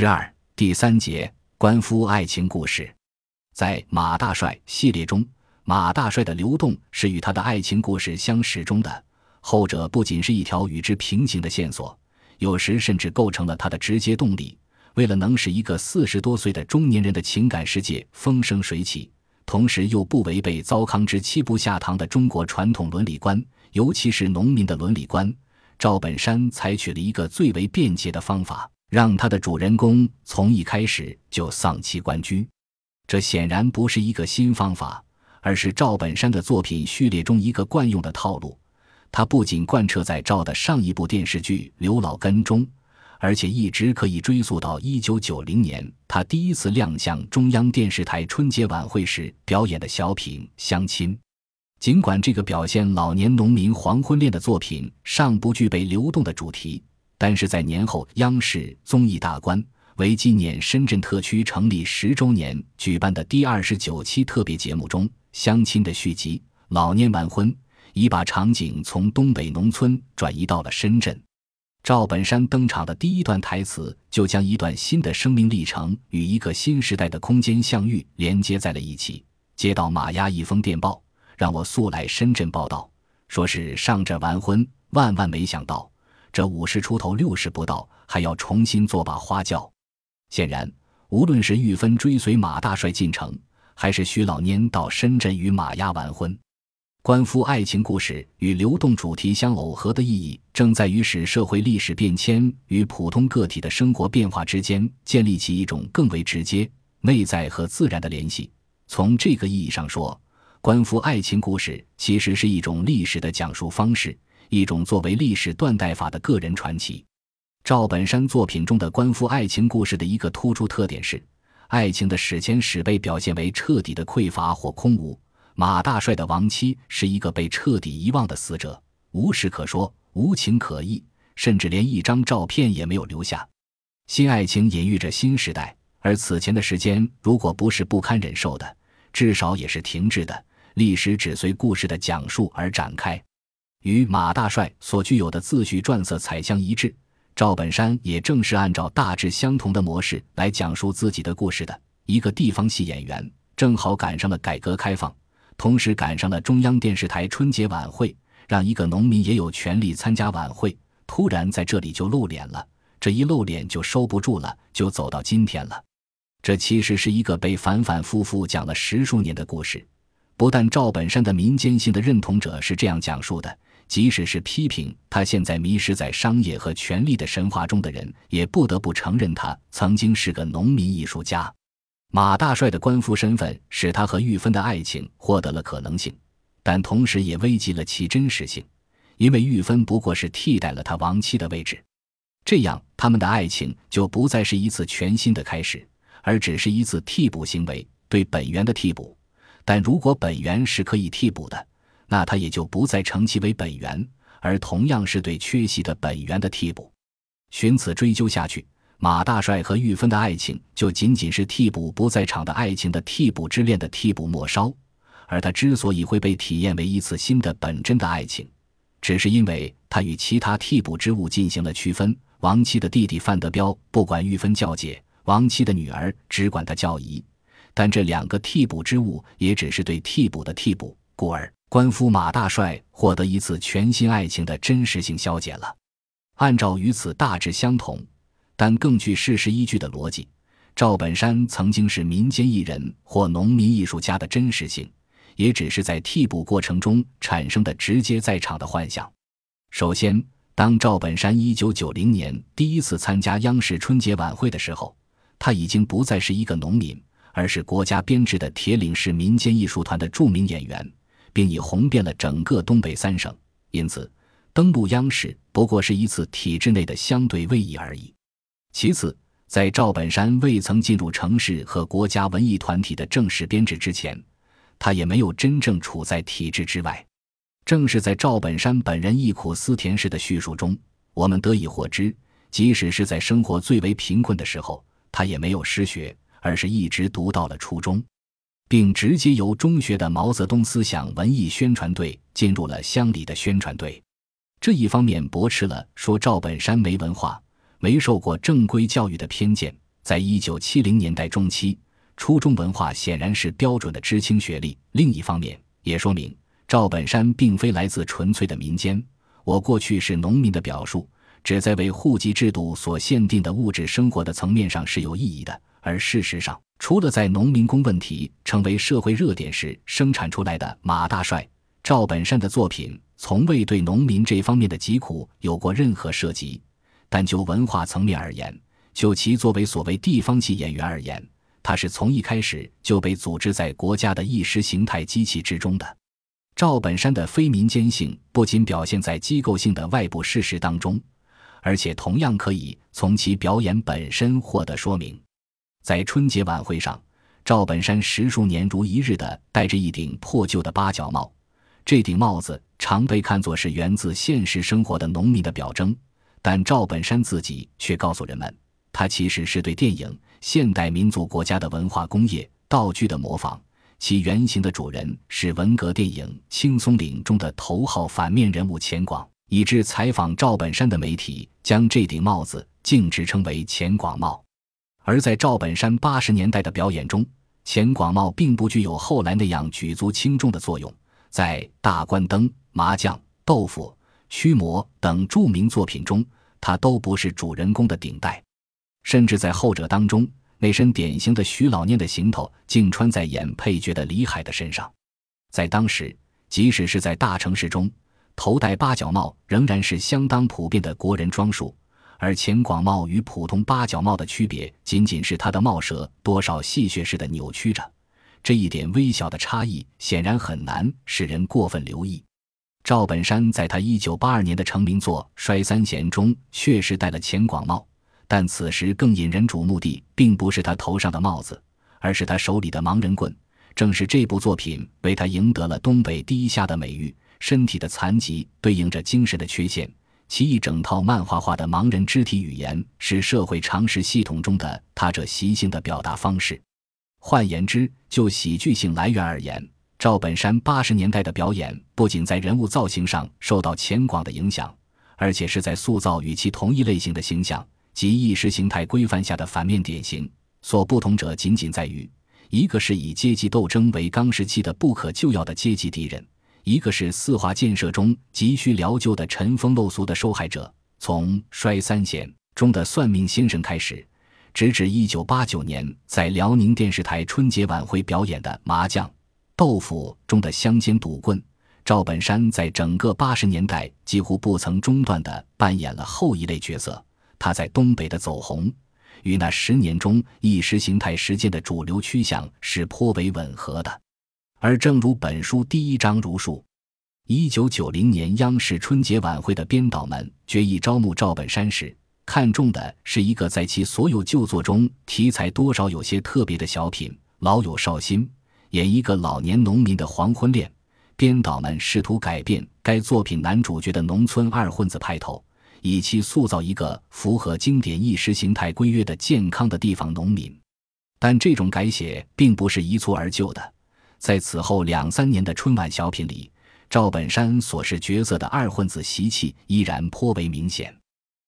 十二第三节官夫爱情故事，在马大帅系列中，马大帅的流动是与他的爱情故事相始终的。后者不仅是一条与之平行的线索，有时甚至构成了他的直接动力。为了能使一个四十多岁的中年人的情感世界风生水起，同时又不违背糟糠之妻不下堂的中国传统伦理观，尤其是农民的伦理观，赵本山采取了一个最为便捷的方法。让他的主人公从一开始就丧妻关居，这显然不是一个新方法，而是赵本山的作品序列中一个惯用的套路。他不仅贯彻在赵的上一部电视剧《刘老根》中，而且一直可以追溯到一九九零年他第一次亮相中央电视台春节晚会时表演的小品《相亲》。尽管这个表现老年农民黄昏恋的作品尚不具备流动的主题。但是在年后，央视综艺大观为纪念深圳特区成立十周年举办的第二十九期特别节目中，相亲的续集《老年完婚》已把场景从东北农村转移到了深圳。赵本山登场的第一段台词，就将一段新的生命历程与一个新时代的空间相遇连接在了一起。接到马丫一封电报，让我速来深圳报道，说是上这完婚，万万没想到。这五十出头、六十不到，还要重新做把花轿。显然，无论是玉芬追随马大帅进城，还是徐老蔫到深圳与马丫完婚，官夫爱情故事与流动主题相耦合的意义，正在于使社会历史变迁与普通个体的生活变化之间建立起一种更为直接、内在和自然的联系。从这个意义上说，官夫爱情故事其实是一种历史的讲述方式。一种作为历史断代法的个人传奇，赵本山作品中的官夫爱情故事的一个突出特点是，爱情的史前史被表现为彻底的匮乏或空无。马大帅的亡妻是一个被彻底遗忘的死者，无事可说，无情可忆，甚至连一张照片也没有留下。新爱情隐喻着新时代，而此前的时间如果不是不堪忍受的，至少也是停滞的。历史只随故事的讲述而展开。与马大帅所具有的自序传色彩相一致，赵本山也正是按照大致相同的模式来讲述自己的故事的。一个地方戏演员，正好赶上了改革开放，同时赶上了中央电视台春节晚会，让一个农民也有权利参加晚会。突然在这里就露脸了，这一露脸就收不住了，就走到今天了。这其实是一个被反反复复讲了十数年的故事。不但赵本山的民间性的认同者是这样讲述的。即使是批评他现在迷失在商业和权力的神话中的人，也不得不承认他曾经是个农民艺术家。马大帅的官夫身份使他和玉芬的爱情获得了可能性，但同时也危及了其真实性，因为玉芬不过是替代了他亡妻的位置。这样，他们的爱情就不再是一次全新的开始，而只是一次替补行为，对本源的替补。但如果本源是可以替补的，那他也就不再称其为本源，而同样是对缺席的本源的替补。寻此追究下去，马大帅和玉芬的爱情就仅仅是替补不在场的爱情的替补之恋的替补末梢。而他之所以会被体验为一次新的本真的爱情，只是因为他与其他替补之物进行了区分。亡妻的弟弟范德彪不管玉芬叫姐，亡妻的女儿只管他叫姨。但这两个替补之物也只是对替补的替补，故而。官夫马大帅获得一次全新爱情的真实性消解了。按照与此大致相同，但更具事实依据的逻辑，赵本山曾经是民间艺人或农民艺术家的真实性，也只是在替补过程中产生的直接在场的幻想。首先，当赵本山一九九零年第一次参加央视春节晚会的时候，他已经不再是一个农民，而是国家编制的铁岭市民间艺术团的著名演员。并已红遍了整个东北三省，因此登陆央视不过是一次体制内的相对位移而已。其次，在赵本山未曾进入城市和国家文艺团体的正式编制之前，他也没有真正处在体制之外。正是在赵本山本人忆苦思甜式的叙述中，我们得以获知，即使是在生活最为贫困的时候，他也没有失学，而是一直读到了初中。并直接由中学的毛泽东思想文艺宣传队进入了乡里的宣传队，这一方面驳斥了说赵本山没文化、没受过正规教育的偏见，在一九七零年代中期，初中文化显然是标准的知青学历。另一方面，也说明赵本山并非来自纯粹的民间。我过去是农民的表述，只在为户籍制度所限定的物质生活的层面上是有意义的。而事实上，除了在农民工问题成为社会热点时生产出来的马大帅、赵本山的作品，从未对农民这方面的疾苦有过任何涉及。但就文化层面而言，就其作为所谓地方戏演员而言，他是从一开始就被组织在国家的意识形态机器之中的。赵本山的非民间性不仅表现在机构性的外部事实当中，而且同样可以从其表演本身获得说明。在春节晚会上，赵本山十数年如一日地戴着一顶破旧的八角帽。这顶帽子常被看作是源自现实生活的农民的表征，但赵本山自己却告诉人们，他其实是对电影现代民族国家的文化工业道具的模仿。其原型的主人是文革电影《青松岭》中的头号反面人物钱广，以致采访赵本山的媒体将这顶帽子径直称为“钱广帽”。而在赵本山八十年代的表演中，钱广茂并不具有后来那样举足轻重的作用。在大关灯、麻将、豆腐、驱魔等著名作品中，他都不是主人公的顶戴，甚至在后者当中，那身典型的徐老蔫的行头竟穿在演配角的李海的身上。在当时，即使是在大城市中，头戴八角帽仍然是相当普遍的国人装束。而钱广帽与普通八角帽的区别，仅仅是它的帽舌多少戏谑似的扭曲着。这一点微小的差异，显然很难使人过分留意。赵本山在他一九八二年的成名作《摔三弦》中，确实戴了钱广帽，但此时更引人瞩目的，并不是他头上的帽子，而是他手里的盲人棍。正是这部作品，为他赢得了“东北第一下”的美誉。身体的残疾对应着精神的缺陷。其一整套漫画化的盲人肢体语言是社会常识系统中的他者习性的表达方式。换言之，就喜剧性来源而言，赵本山八十年代的表演不仅在人物造型上受到钱广的影响，而且是在塑造与其同一类型的形象及意识形态规范下的反面典型。所不同者仅仅在于，一个是以阶级斗争为纲时期的不可救药的阶级敌人。一个是四化建设中急需疗救的尘封陋俗的受害者，从摔三弦中的算命先生开始，直至一九八九年在辽宁电视台春节晚会表演的麻将、豆腐中的乡间赌棍，赵本山在整个八十年代几乎不曾中断地扮演了后一类角色。他在东北的走红，与那十年中意识形态实践的主流趋向是颇为吻合的。而正如本书第一章如述，一九九零年央视春节晚会的编导们决议招募赵本山时，看中的是一个在其所有旧作中题材多少有些特别的小品《老友少新》，演一个老年农民的黄昏恋。编导们试图改变该作品男主角的农村二混子派头，以期塑造一个符合经典意识形态规约的健康的地方农民。但这种改写并不是一蹴而就的。在此后两三年的春晚小品里，赵本山所饰角色的二混子习气依然颇为明显。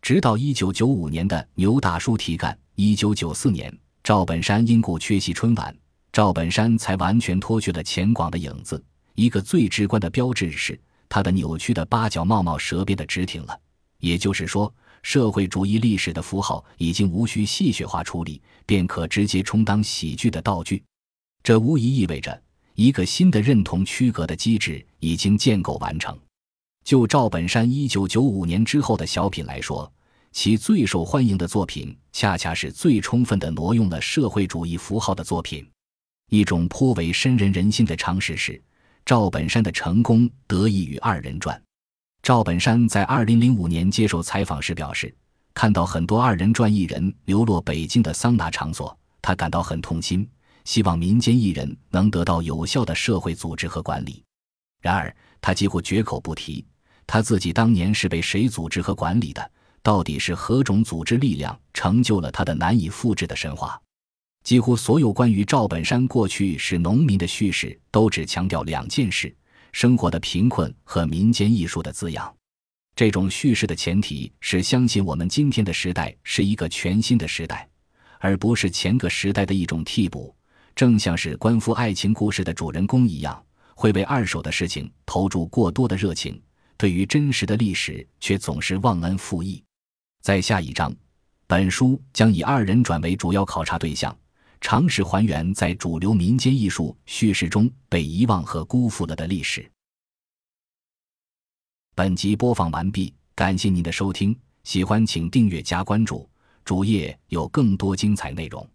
直到一九九五年的牛大叔提干，一九九四年赵本山因故缺席春晚，赵本山才完全脱去了钱广的影子。一个最直观的标志是，他的扭曲的八角帽帽舌变得直挺了。也就是说，社会主义历史的符号已经无需戏谑化处理，便可直接充当喜剧的道具。这无疑意味着。一个新的认同区隔的机制已经建构完成。就赵本山一九九五年之后的小品来说，其最受欢迎的作品，恰恰是最充分的挪用了社会主义符号的作品。一种颇为深人人心的常识是，赵本山的成功得益于二人转。赵本山在二零零五年接受采访时表示，看到很多二人转艺人流落北京的桑拿场所，他感到很痛心。希望民间艺人能得到有效的社会组织和管理。然而，他几乎绝口不提他自己当年是被谁组织和管理的，到底是何种组织力量成就了他的难以复制的神话。几乎所有关于赵本山过去是农民的叙事，都只强调两件事：生活的贫困和民间艺术的滋养。这种叙事的前提是相信我们今天的时代是一个全新的时代。而不是前个时代的一种替补。正像是关乎爱情故事的主人公一样，会为二手的事情投注过多的热情，对于真实的历史却总是忘恩负义。在下一章，本书将以二人转为主要考察对象，尝试还原在主流民间艺术叙事中被遗忘和辜负了的历史。本集播放完毕，感谢您的收听，喜欢请订阅加关注，主页有更多精彩内容。